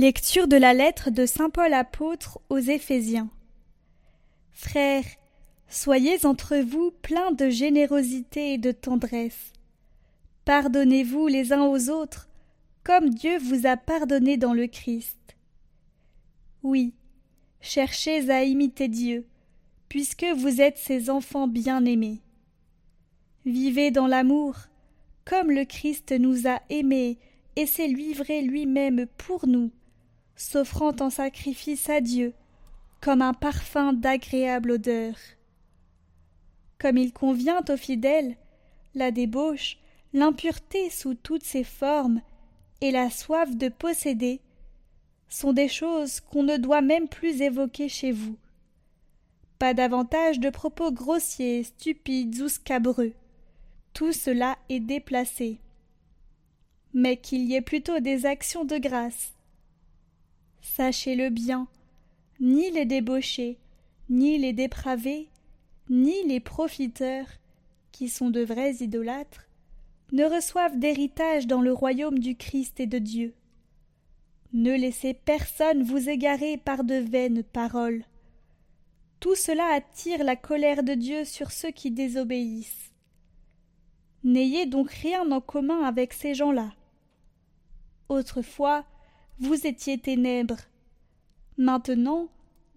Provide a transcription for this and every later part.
Lecture de la lettre de Saint Paul apôtre aux Éphésiens. Frères, soyez entre vous pleins de générosité et de tendresse. Pardonnez-vous les uns aux autres, comme Dieu vous a pardonné dans le Christ. Oui, cherchez à imiter Dieu, puisque vous êtes ses enfants bien-aimés. Vivez dans l'amour, comme le Christ nous a aimés et s'est livré lui-même pour nous s'offrant en sacrifice à Dieu, comme un parfum d'agréable odeur. Comme il convient aux fidèles, la débauche, l'impureté sous toutes ses formes et la soif de posséder sont des choses qu'on ne doit même plus évoquer chez vous. Pas davantage de propos grossiers, stupides ou scabreux. Tout cela est déplacé. Mais qu'il y ait plutôt des actions de grâce, Sachez-le bien, ni les débauchés, ni les dépravés, ni les profiteurs, qui sont de vrais idolâtres, ne reçoivent d'héritage dans le royaume du Christ et de Dieu. Ne laissez personne vous égarer par de vaines paroles. Tout cela attire la colère de Dieu sur ceux qui désobéissent. N'ayez donc rien en commun avec ces gens-là. Autrefois, vous étiez ténèbres. Maintenant,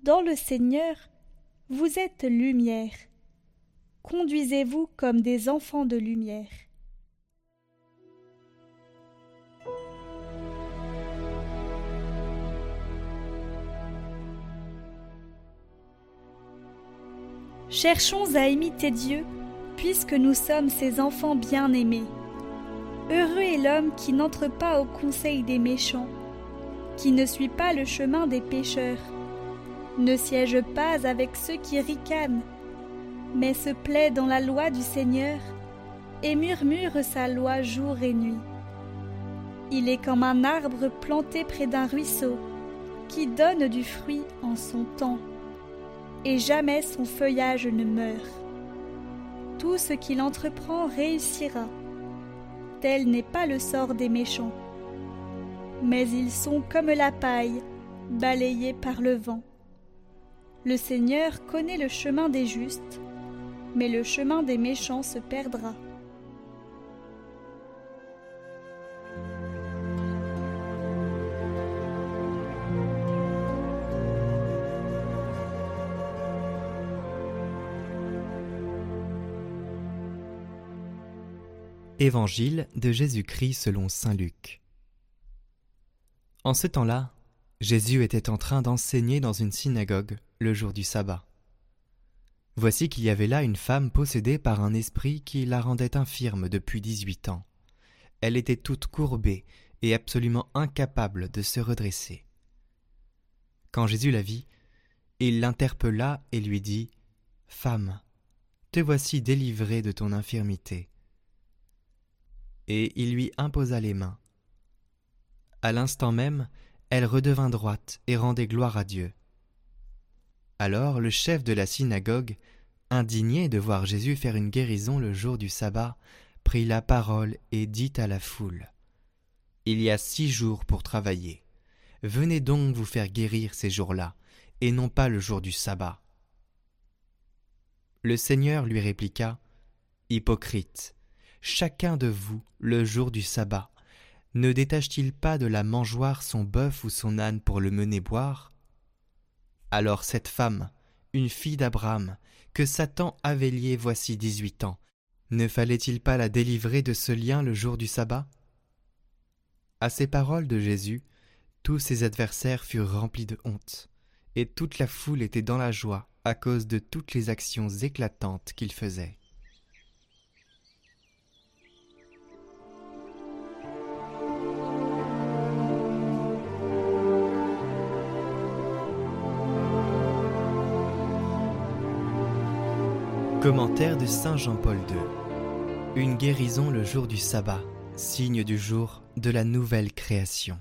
dans le Seigneur, vous êtes lumière. Conduisez-vous comme des enfants de lumière. Cherchons à imiter Dieu, puisque nous sommes ses enfants bien-aimés. Heureux est l'homme qui n'entre pas au conseil des méchants, qui ne suit pas le chemin des pécheurs, ne siège pas avec ceux qui ricanent, mais se plaît dans la loi du Seigneur et murmure sa loi jour et nuit. Il est comme un arbre planté près d'un ruisseau, qui donne du fruit en son temps, et jamais son feuillage ne meurt. Tout ce qu'il entreprend réussira. Tel n'est pas le sort des méchants mais ils sont comme la paille, balayés par le vent. Le Seigneur connaît le chemin des justes, mais le chemin des méchants se perdra. Évangile de Jésus-Christ selon Saint Luc. En ce temps-là, Jésus était en train d'enseigner dans une synagogue le jour du sabbat. Voici qu'il y avait là une femme possédée par un esprit qui la rendait infirme depuis dix-huit ans. Elle était toute courbée et absolument incapable de se redresser. Quand Jésus la vit, il l'interpella et lui dit Femme, te voici délivrée de ton infirmité. Et il lui imposa les mains. À l'instant même, elle redevint droite et rendait gloire à Dieu. Alors le chef de la synagogue, indigné de voir Jésus faire une guérison le jour du sabbat, prit la parole et dit à la foule Il y a six jours pour travailler. Venez donc vous faire guérir ces jours-là, et non pas le jour du sabbat. Le Seigneur lui répliqua Hypocrite, chacun de vous, le jour du sabbat, ne détache-t-il pas de la mangeoire son bœuf ou son âne pour le mener boire? Alors cette femme, une fille d'Abraham, que Satan avait liée voici dix-huit ans, ne fallait-il pas la délivrer de ce lien le jour du sabbat? À ces paroles de Jésus, tous ses adversaires furent remplis de honte, et toute la foule était dans la joie à cause de toutes les actions éclatantes qu'il faisait. Commentaire de Saint Jean-Paul II. Une guérison le jour du sabbat, signe du jour de la nouvelle création.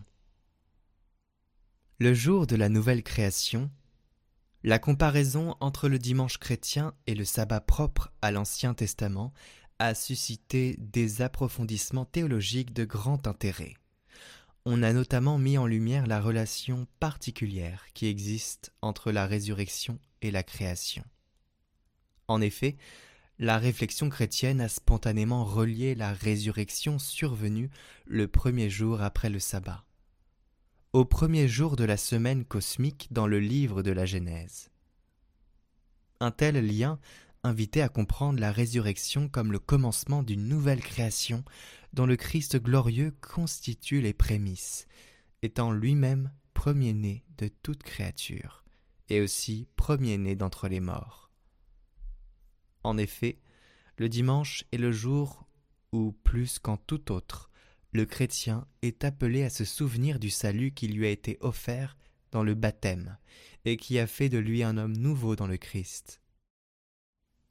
Le jour de la nouvelle création, la comparaison entre le dimanche chrétien et le sabbat propre à l'Ancien Testament a suscité des approfondissements théologiques de grand intérêt. on a notamment mis en lumière la relation particulière qui existe entre la résurrection et la création. En effet, la réflexion chrétienne a spontanément relié la résurrection survenue le premier jour après le sabbat, au premier jour de la semaine cosmique dans le livre de la Genèse. Un tel lien invitait à comprendre la résurrection comme le commencement d'une nouvelle création dont le Christ glorieux constitue les prémices, étant lui-même premier-né de toute créature, et aussi premier-né d'entre les morts. En effet, le dimanche est le jour où, plus qu'en tout autre, le chrétien est appelé à se souvenir du salut qui lui a été offert dans le baptême, et qui a fait de lui un homme nouveau dans le Christ.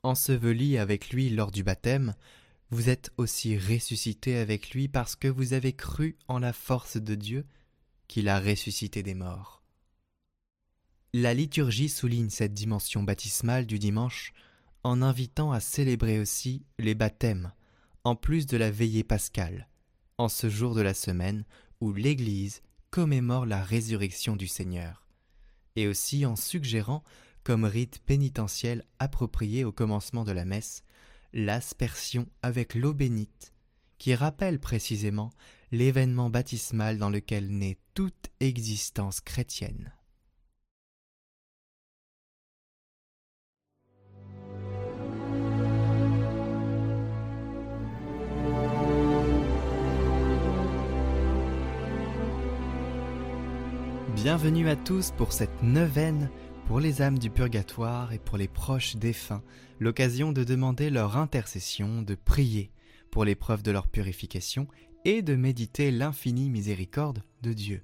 Enseveli avec lui lors du baptême, vous êtes aussi ressuscité avec lui parce que vous avez cru en la force de Dieu qu'il a ressuscité des morts. La liturgie souligne cette dimension baptismale du dimanche en invitant à célébrer aussi les baptêmes, en plus de la veillée pascale, en ce jour de la semaine où l'Église commémore la résurrection du Seigneur, et aussi en suggérant comme rite pénitentiel approprié au commencement de la messe l'aspersion avec l'eau bénite, qui rappelle précisément l'événement baptismal dans lequel naît toute existence chrétienne. Bienvenue à tous pour cette neuvaine pour les âmes du purgatoire et pour les proches défunts, l'occasion de demander leur intercession, de prier pour l'épreuve de leur purification et de méditer l'infinie miséricorde de Dieu.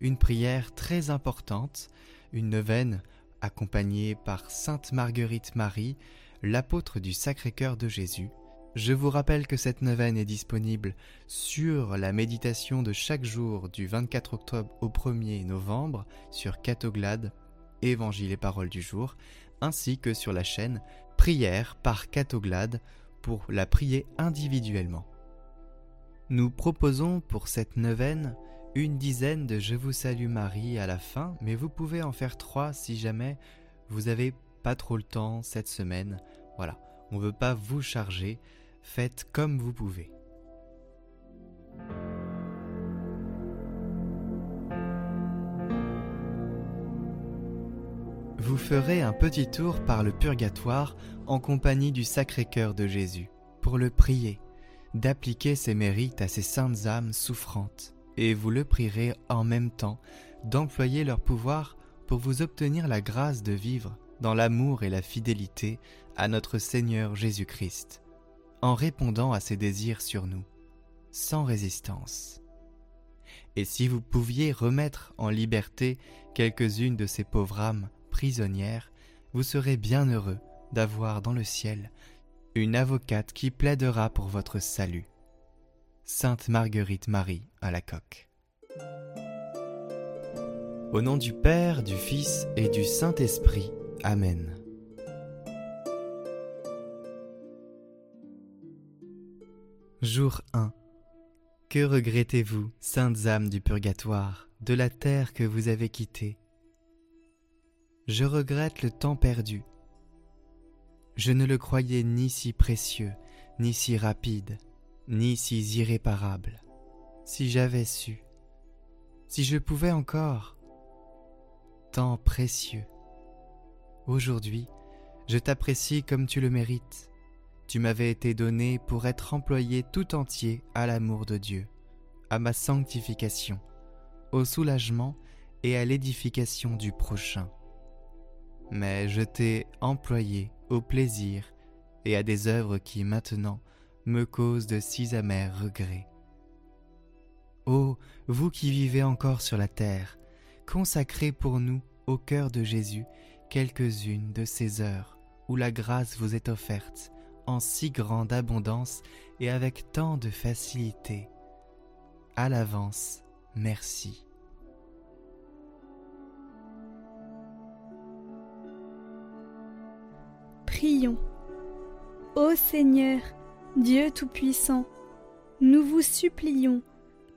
Une prière très importante, une neuvaine accompagnée par Sainte Marguerite Marie, l'apôtre du Sacré-Cœur de Jésus. Je vous rappelle que cette neuvaine est disponible sur la méditation de chaque jour du 24 octobre au 1er novembre sur Catoglade Évangile et Paroles du jour, ainsi que sur la chaîne Prière par Catoglade pour la prier individuellement. Nous proposons pour cette neuvaine une dizaine de Je vous salue Marie à la fin, mais vous pouvez en faire trois si jamais vous avez pas trop le temps cette semaine. Voilà, on ne veut pas vous charger, faites comme vous pouvez. vous ferez un petit tour par le purgatoire en compagnie du Sacré-Cœur de Jésus, pour le prier, d'appliquer ses mérites à ces saintes âmes souffrantes, et vous le prierez en même temps d'employer leur pouvoir pour vous obtenir la grâce de vivre dans l'amour et la fidélité à notre Seigneur Jésus-Christ, en répondant à ses désirs sur nous, sans résistance. Et si vous pouviez remettre en liberté quelques-unes de ces pauvres âmes prisonnière, vous serez bien heureux d'avoir dans le ciel une avocate qui plaidera pour votre salut. Sainte Marguerite Marie à la coque. Au nom du Père, du Fils et du Saint-Esprit. Amen. Jour 1. Que regrettez-vous, saintes âmes du purgatoire, de la terre que vous avez quittée? Je regrette le temps perdu. Je ne le croyais ni si précieux, ni si rapide, ni si irréparable. Si j'avais su, si je pouvais encore, temps précieux. Aujourd'hui, je t'apprécie comme tu le mérites. Tu m'avais été donné pour être employé tout entier à l'amour de Dieu, à ma sanctification, au soulagement et à l'édification du prochain mais je t'ai employé au plaisir et à des œuvres qui maintenant me causent de si amers regrets. Ô vous qui vivez encore sur la terre, consacrez pour nous au cœur de Jésus quelques-unes de ces heures où la grâce vous est offerte en si grande abondance et avec tant de facilité. À l'avance, merci. Prions. Ô Seigneur, Dieu Tout-Puissant, nous vous supplions,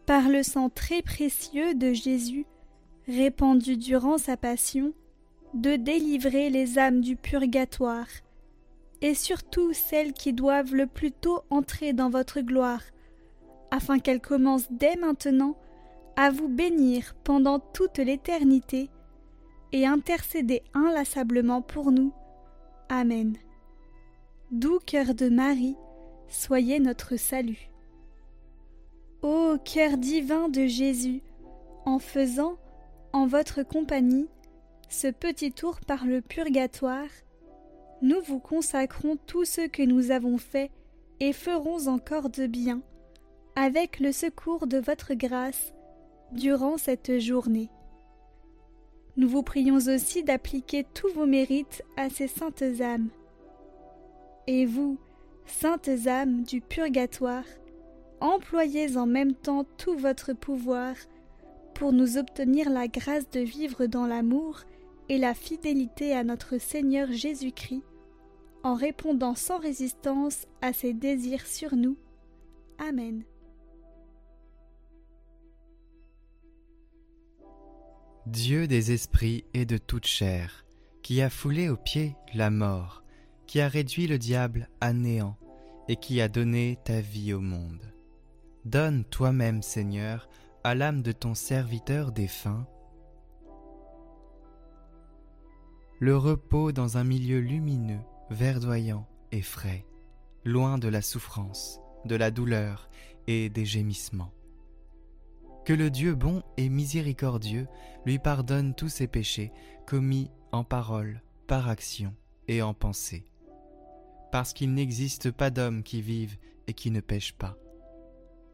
par le sang très précieux de Jésus, répandu durant sa passion, de délivrer les âmes du purgatoire, et surtout celles qui doivent le plus tôt entrer dans votre gloire, afin qu'elles commencent dès maintenant à vous bénir pendant toute l'éternité, et intercéder inlassablement pour nous. Amen. Doux cœur de Marie, soyez notre salut. Ô cœur divin de Jésus, en faisant, en votre compagnie, ce petit tour par le purgatoire, nous vous consacrons tout ce que nous avons fait et ferons encore de bien, avec le secours de votre grâce, durant cette journée. Nous vous prions aussi d'appliquer tous vos mérites à ces saintes âmes. Et vous, saintes âmes du purgatoire, employez en même temps tout votre pouvoir pour nous obtenir la grâce de vivre dans l'amour et la fidélité à notre Seigneur Jésus-Christ, en répondant sans résistance à ses désirs sur nous. Amen. Dieu des esprits et de toute chair, qui a foulé aux pieds la mort, qui a réduit le diable à néant, et qui a donné ta vie au monde. Donne toi-même, Seigneur, à l'âme de ton serviteur défunt, le repos dans un milieu lumineux, verdoyant et frais, loin de la souffrance, de la douleur et des gémissements. Que le Dieu bon et miséricordieux lui pardonne tous ses péchés commis en parole, par action et en pensée. Parce qu'il n'existe pas d'homme qui vive et qui ne pêche pas.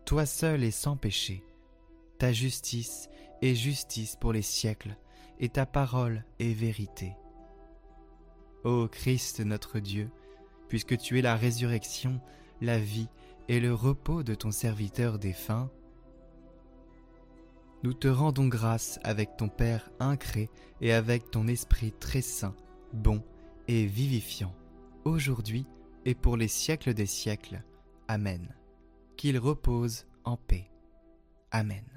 Toi seul est sans péché. Ta justice est justice pour les siècles, et ta parole est vérité. Ô Christ notre Dieu, puisque tu es la résurrection, la vie et le repos de ton serviteur défunt, nous te rendons grâce avec ton Père incré et avec ton Esprit très saint, bon et vivifiant, aujourd'hui et pour les siècles des siècles. Amen. Qu'il repose en paix. Amen.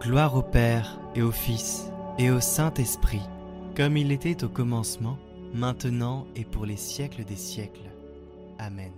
Gloire au Père et au Fils et au Saint-Esprit, comme il était au commencement, maintenant et pour les siècles des siècles. Amen.